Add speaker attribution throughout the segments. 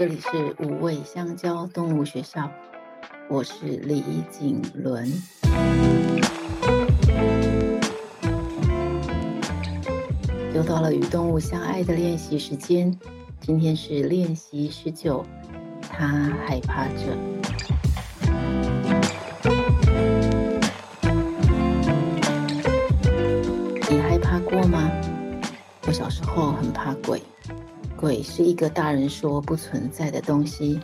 Speaker 1: 这里是五味香蕉动物学校，我是李景伦。又到了与动物相爱的练习时间，今天是练习十九，它害怕着。你害怕过吗？我小时候很怕鬼。鬼是一个大人说不存在的东西，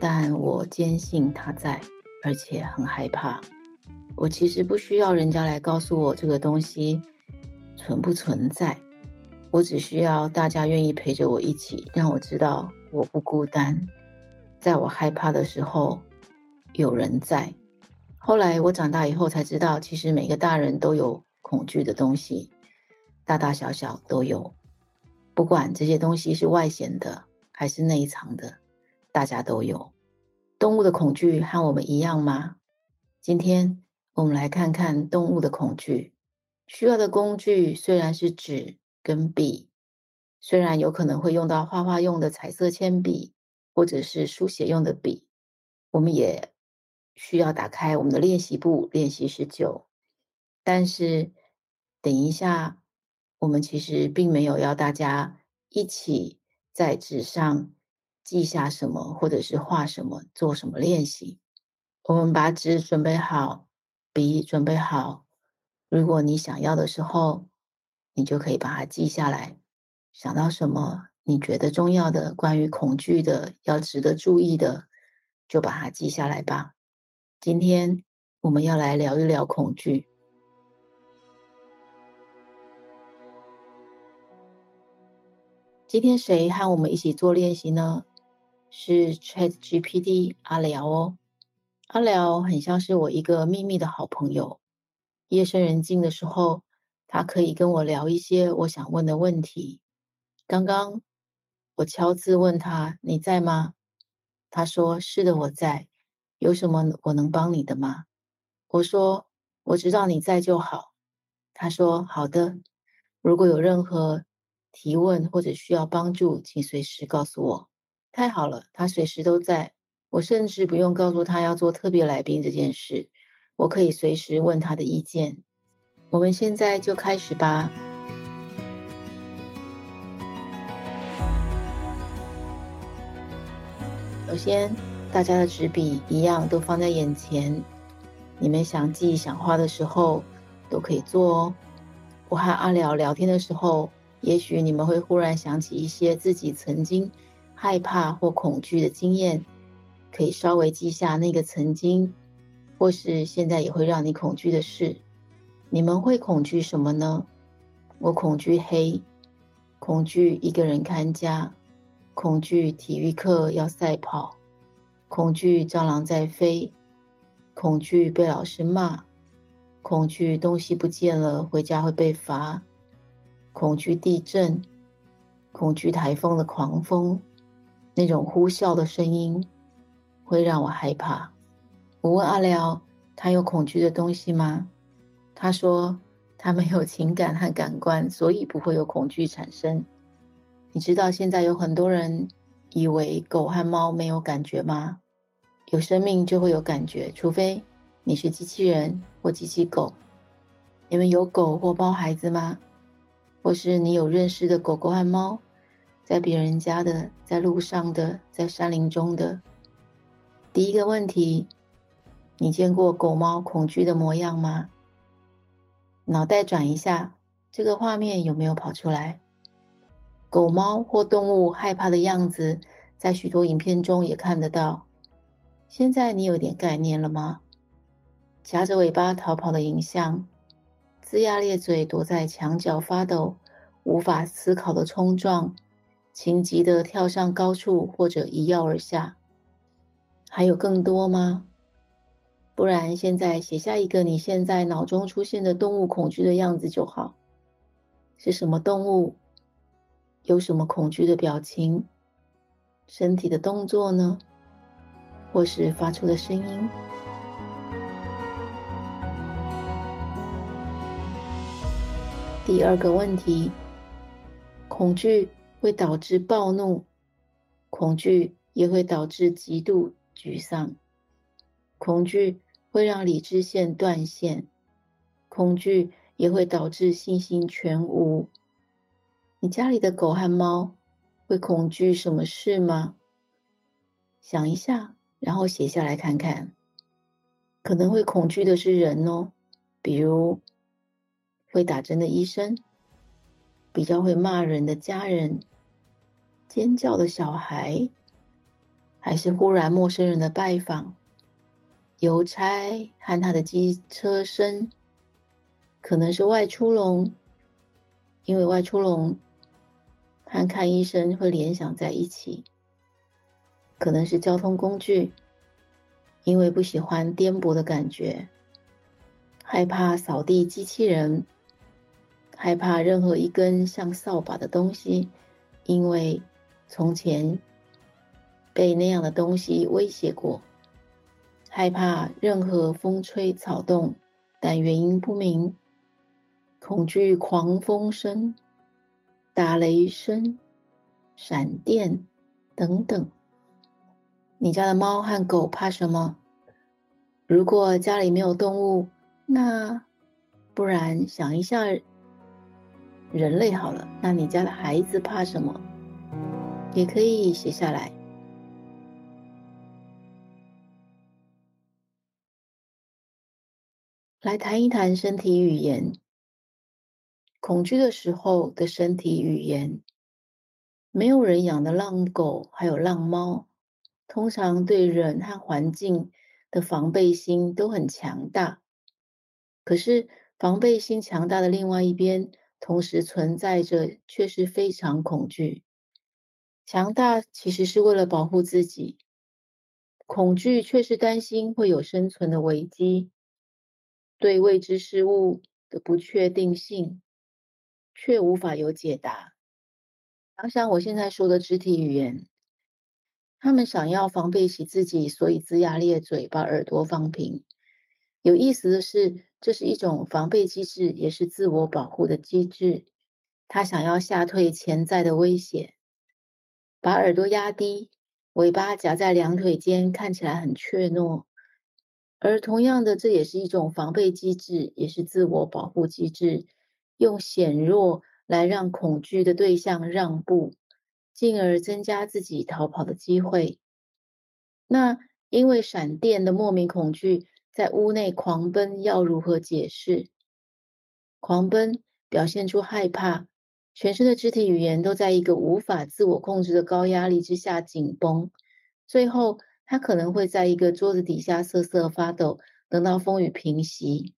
Speaker 1: 但我坚信它在，而且很害怕。我其实不需要人家来告诉我这个东西存不存在，我只需要大家愿意陪着我一起，让我知道我不孤单，在我害怕的时候有人在。后来我长大以后才知道，其实每个大人都有恐惧的东西，大大小小都有。不管这些东西是外显的还是内藏的，大家都有。动物的恐惧和我们一样吗？今天我们来看看动物的恐惧。需要的工具虽然是纸跟笔，虽然有可能会用到画画用的彩色铅笔，或者是书写用的笔，我们也需要打开我们的练习簿练习十九。但是等一下。我们其实并没有要大家一起在纸上记下什么，或者是画什么，做什么练习。我们把纸准备好，笔准备好。如果你想要的时候，你就可以把它记下来。想到什么你觉得重要的，关于恐惧的，要值得注意的，就把它记下来吧。今天我们要来聊一聊恐惧。今天谁和我们一起做练习呢？是 ChatGPT 阿聊哦。阿聊很像是我一个秘密的好朋友。夜深人静的时候，他可以跟我聊一些我想问的问题。刚刚我敲字问他：“你在吗？”他说：“是的，我在。有什么我能帮你的吗？”我说：“我知道你在就好。”他说：“好的。如果有任何……”提问或者需要帮助，请随时告诉我。太好了，他随时都在。我甚至不用告诉他要做特别来宾这件事，我可以随时问他的意见。我们现在就开始吧。首先，大家的纸笔一样都放在眼前，你们想记想画的时候都可以做哦。我和阿聊聊天的时候。也许你们会忽然想起一些自己曾经害怕或恐惧的经验，可以稍微记下那个曾经，或是现在也会让你恐惧的事。你们会恐惧什么呢？我恐惧黑，恐惧一个人看家，恐惧体育课要赛跑，恐惧蟑螂在飞，恐惧被老师骂，恐惧东西不见了，回家会被罚。恐惧地震，恐惧台风的狂风，那种呼啸的声音会让我害怕。我问阿廖，他有恐惧的东西吗？他说他没有情感和感官，所以不会有恐惧产生。你知道现在有很多人以为狗和猫没有感觉吗？有生命就会有感觉，除非你是机器人或机器狗。你们有狗或猫孩子吗？或是你有认识的狗狗和猫，在别人家的，在路上的，在山林中的。第一个问题，你见过狗猫恐惧的模样吗？脑袋转一下，这个画面有没有跑出来？狗猫或动物害怕的样子，在许多影片中也看得到。现在你有点概念了吗？夹着尾巴逃跑的影像。龇牙咧嘴，躲在墙角发抖，无法思考的冲撞，情急的跳上高处或者一跃而下。还有更多吗？不然，现在写下一个你现在脑中出现的动物恐惧的样子就好。是什么动物？有什么恐惧的表情？身体的动作呢？或是发出的声音？第二个问题：恐惧会导致暴怒，恐惧也会导致极度沮丧，恐惧会让理智线断线，恐惧也会导致信心全无。你家里的狗和猫会恐惧什么事吗？想一下，然后写下来看看。可能会恐惧的是人哦，比如会打针的医生，比较会骂人的家人，尖叫的小孩，还是忽然陌生人的拜访，邮差和他的机车声，可能是外出笼，因为外出笼。和看医生会联想在一起，可能是交通工具，因为不喜欢颠簸的感觉，害怕扫地机器人，害怕任何一根像扫把的东西，因为从前被那样的东西威胁过，害怕任何风吹草动，但原因不明，恐惧狂风声。打雷声、闪电等等，你家的猫和狗怕什么？如果家里没有动物，那不然想一下人类好了。那你家的孩子怕什么？也可以写下来。来谈一谈身体语言。恐惧的时候的身体语言，没有人养的浪狗还有浪猫，通常对人和环境的防备心都很强大。可是防备心强大的另外一边，同时存在着却是非常恐惧。强大其实是为了保护自己，恐惧却是担心会有生存的危机，对未知事物的不确定性。却无法有解答。想想我现在说的肢体语言，他们想要防备起自己，所以龇牙咧嘴，把耳朵放平。有意思的是，这是一种防备机制，也是自我保护的机制。他想要吓退潜在的威胁，把耳朵压低，尾巴夹在两腿间，看起来很怯懦。而同样的，这也是一种防备机制，也是自我保护机制。用显弱来让恐惧的对象让步，进而增加自己逃跑的机会。那因为闪电的莫名恐惧，在屋内狂奔，要如何解释？狂奔表现出害怕，全身的肢体语言都在一个无法自我控制的高压力之下紧绷。最后，他可能会在一个桌子底下瑟瑟发抖，等到风雨平息。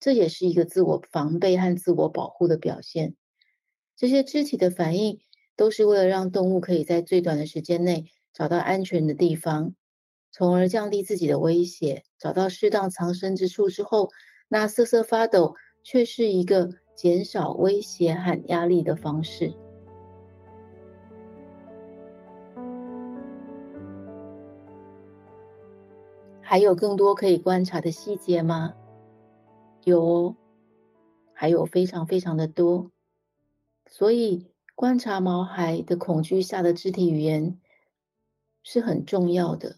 Speaker 1: 这也是一个自我防备和自我保护的表现。这些肢体的反应都是为了让动物可以在最短的时间内找到安全的地方，从而降低自己的威胁。找到适当藏身之处之后，那瑟瑟发抖却是一个减少威胁和压力的方式。还有更多可以观察的细节吗？有哦，还有非常非常的多，所以观察毛孩的恐惧下的肢体语言是很重要的。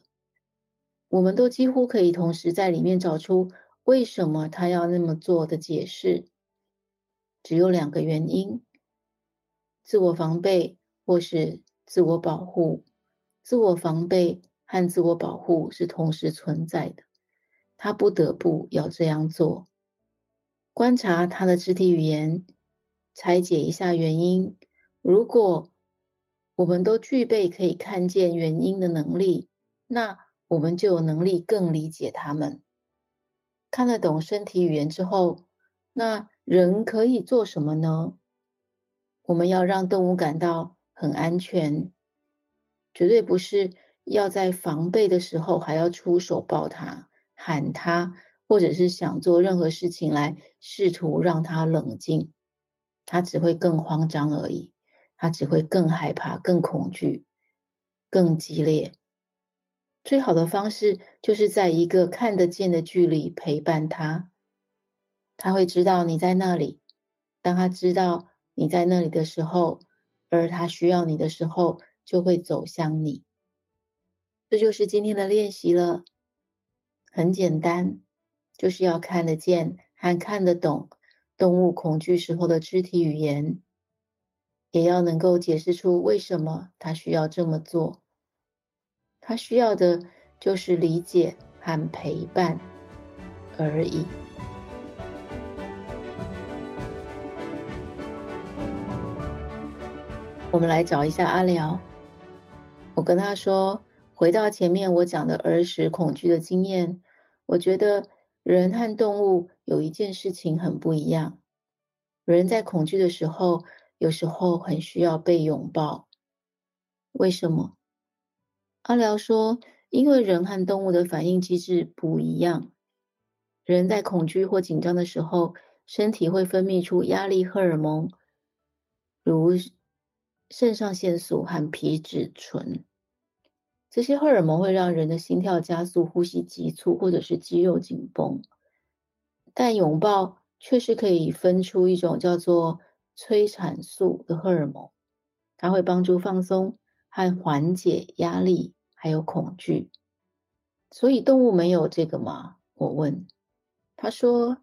Speaker 1: 我们都几乎可以同时在里面找出为什么他要那么做的解释。只有两个原因：自我防备或是自我保护。自我防备和自我保护是同时存在的，他不得不要这样做。观察他的肢体语言，拆解一下原因。如果我们都具备可以看见原因的能力，那我们就有能力更理解他们。看得懂身体语言之后，那人可以做什么呢？我们要让动物感到很安全，绝对不是要在防备的时候还要出手抱它、喊它。或者是想做任何事情来试图让他冷静，他只会更慌张而已，他只会更害怕、更恐惧、更激烈。最好的方式就是在一个看得见的距离陪伴他，他会知道你在那里。当他知道你在那里的时候，而他需要你的时候，就会走向你。这就是今天的练习了，很简单，就是要看得见和看得懂动物恐惧时候的肢体语言，也要能够解释出为什么他需要这么做。他需要的就是理解和陪伴而已。我们来找一下阿辽，我跟他说。回到前面我讲的儿时恐惧的经验，我觉得人和动物有一件事情很不一样。人在恐惧的时候，有时候很需要被拥抱。为什么？阿辽说，因为人和动物的反应机制不一样。人在恐惧或紧张的时候，身体会分泌出压力荷尔蒙，如肾上腺素和皮质醇。这些荷尔蒙会让人的心跳加速、呼吸急促，或者是肌肉紧绷。但拥抱却是可以分出一种叫做催产素的荷尔蒙，它会帮助放松和缓解压力，还有恐惧。所以动物没有这个吗？我问。他说，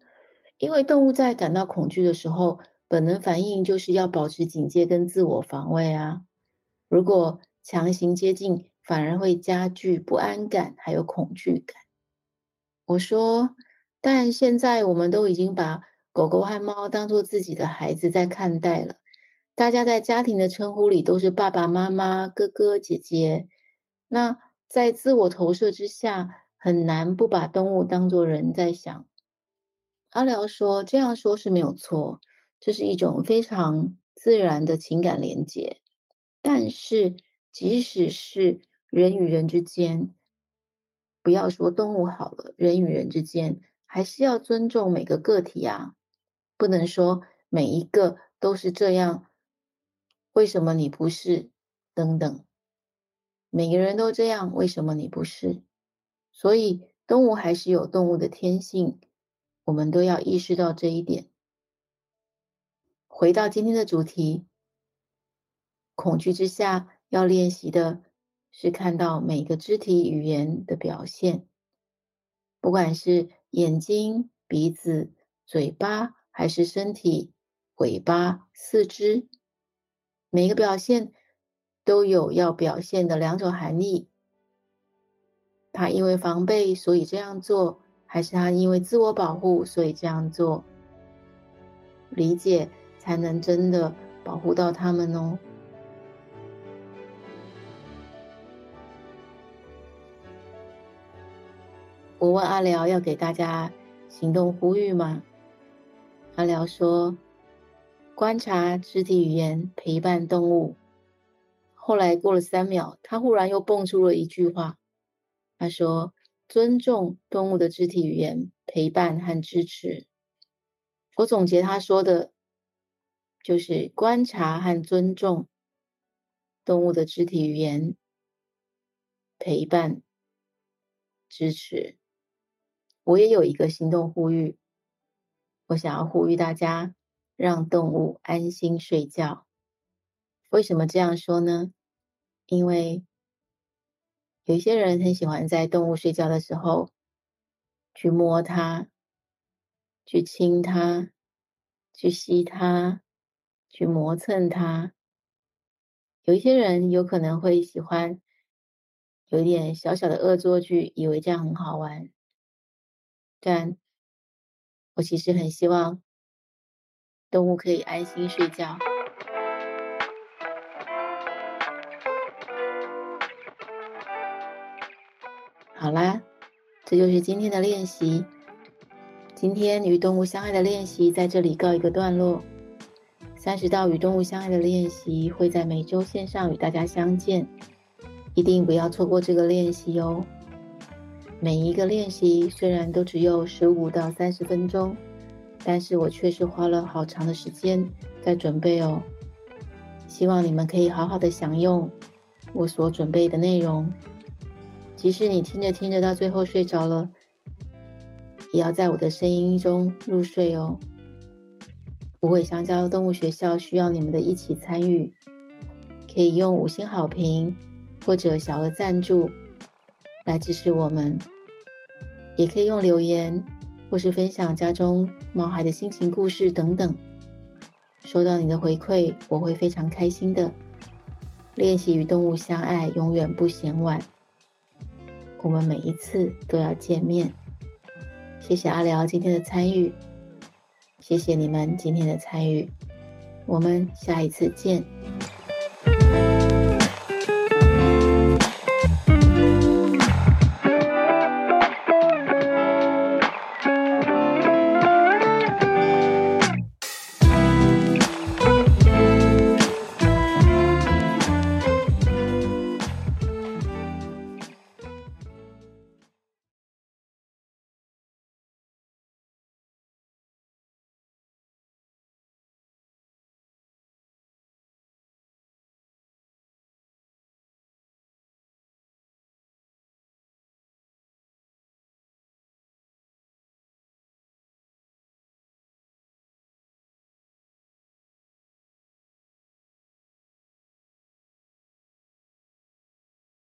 Speaker 1: 因为动物在感到恐惧的时候，本能反应就是要保持警戒跟自我防卫啊。如果强行接近，反而会加剧不安感，还有恐惧感。我说，但现在我们都已经把狗狗和猫当做自己的孩子在看待了。大家在家庭的称呼里都是爸爸妈妈、哥哥姐姐。那在自我投射之下，很难不把动物当作人在想。阿辽说，这样说是没有错，这是一种非常自然的情感连接。但是，即使是人与人之间，不要说动物好了，人与人之间还是要尊重每个个体啊，不能说每一个都是这样，为什么你不是？等等，每个人都这样，为什么你不是？所以动物还是有动物的天性，我们都要意识到这一点。回到今天的主题，恐惧之下要练习的。是看到每个肢体语言的表现，不管是眼睛、鼻子、嘴巴，还是身体、尾巴、四肢，每个表现都有要表现的两种含义。他因为防备，所以这样做，还是他因为自我保护，所以这样做？理解才能真的保护到他们哦。我问阿辽要给大家行动呼吁吗？阿辽说：“观察肢体语言，陪伴动物。”后来过了三秒，他忽然又蹦出了一句话：“他说，尊重动物的肢体语言，陪伴和支持。”我总结他说的，就是观察和尊重动物的肢体语言，陪伴、支持。我也有一个行动呼吁，我想要呼吁大家让动物安心睡觉。为什么这样说呢？因为有一些人很喜欢在动物睡觉的时候去摸它、去亲它、去吸它、去磨蹭它。有一些人有可能会喜欢有一点小小的恶作剧，以为这样很好玩。但我其实很希望动物可以安心睡觉。好啦，这就是今天的练习。今天与动物相爱的练习在这里告一个段落。三十道与动物相爱的练习会在每周线上与大家相见，一定不要错过这个练习哦。每一个练习虽然都只有十五到三十分钟，但是我确实花了好长的时间在准备哦。希望你们可以好好的享用我所准备的内容，即使你听着听着到最后睡着了，也要在我的声音中入睡哦。无尾香蕉动物学校需要你们的一起参与，可以用五星好评或者小额赞助来支持我们，也可以用留言或是分享家中毛孩的心情故事等等。收到你的回馈，我会非常开心的。练习与动物相爱，永远不嫌晚。我们每一次都要见面。谢谢阿辽今天的参与，谢谢你们今天的参与。我们下一次见。